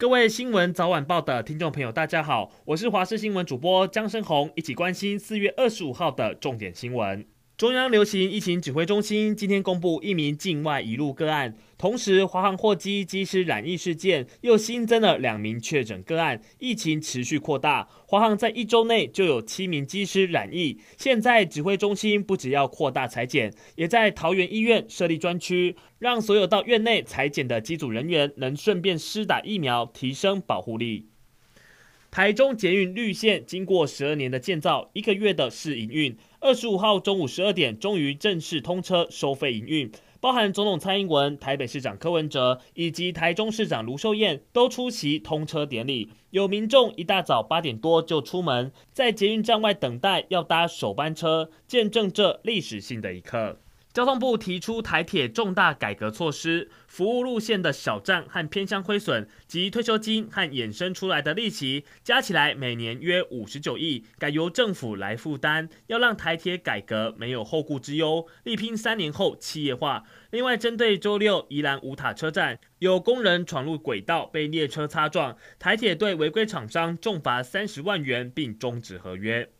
各位新闻早晚报的听众朋友，大家好，我是华视新闻主播江生宏，一起关心四月二十五号的重点新闻。中央流行疫情指挥中心今天公布一名境外移入个案，同时华航货机机师染疫事件又新增了两名确诊个案，疫情持续扩大。华航在一周内就有七名机师染疫，现在指挥中心不只要扩大裁剪，也在桃园医院设立专区，让所有到院内裁剪的机组人员能顺便施打疫苗，提升保护力。台中捷运绿线经过十二年的建造，一个月的试营运，二十五号中午十二点终于正式通车收费营运，包含总统蔡英文、台北市长柯文哲以及台中市长卢秀燕都出席通车典礼。有民众一大早八点多就出门，在捷运站外等待，要搭首班车，见证这历史性的一刻。交通部提出台铁重大改革措施，服务路线的小站和偏乡亏损及退休金和衍生出来的利息加起来每年约五十九亿，改由政府来负担，要让台铁改革没有后顾之忧，力拼三年后企业化。另外，针对周六宜兰五塔车站有工人闯入轨道被列车擦撞，台铁对违规厂商重罚三十万元，并终止合约。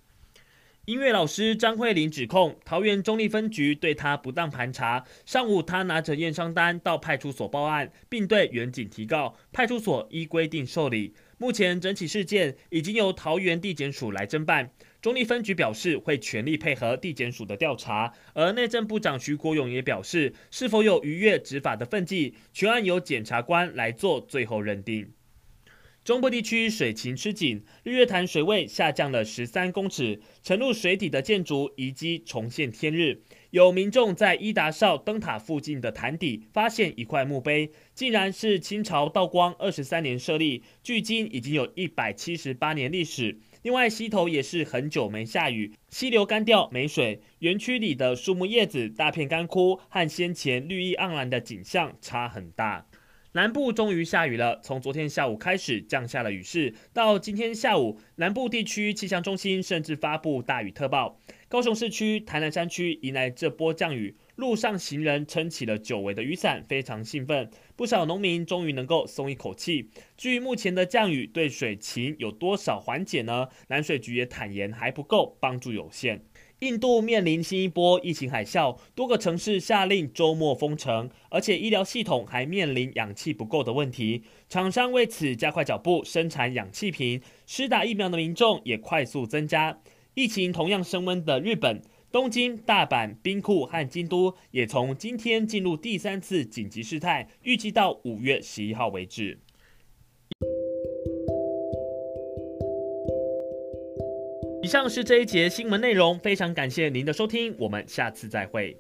音乐老师张慧玲指控桃园中坜分局对她不当盘查。上午，她拿着验伤单到派出所报案，并对员警提告。派出所依规定受理。目前，整起事件已经由桃园地检署来侦办。中坜分局表示会全力配合地检署的调查，而内政部长徐国勇也表示，是否有逾越执法的分际，全案由检察官来做最后认定。中部地区水情吃紧，日月潭水位下降了十三公尺，沉入水底的建筑遗迹重现天日。有民众在伊达少灯塔附近的潭底发现一块墓碑，竟然是清朝道光二十三年设立，距今已经有一百七十八年历史。另外，溪头也是很久没下雨，溪流干掉没水，园区里的树木叶子大片干枯，和先前绿意盎然的景象差很大。南部终于下雨了，从昨天下午开始降下了雨势，到今天下午，南部地区气象中心甚至发布大雨特报。高雄市区、台南山区迎来这波降雨，路上行人撑起了久违的雨伞，非常兴奋。不少农民终于能够松一口气。至于目前的降雨对水情有多少缓解呢？南水局也坦言还不够，帮助有限。印度面临新一波疫情海啸，多个城市下令周末封城，而且医疗系统还面临氧气不够的问题。厂商为此加快脚步生产氧气瓶，施打疫苗的民众也快速增加。疫情同样升温的日本，东京、大阪、兵库和京都也从今天进入第三次紧急事态，预计到五月十一号为止。以上是这一节新闻内容，非常感谢您的收听，我们下次再会。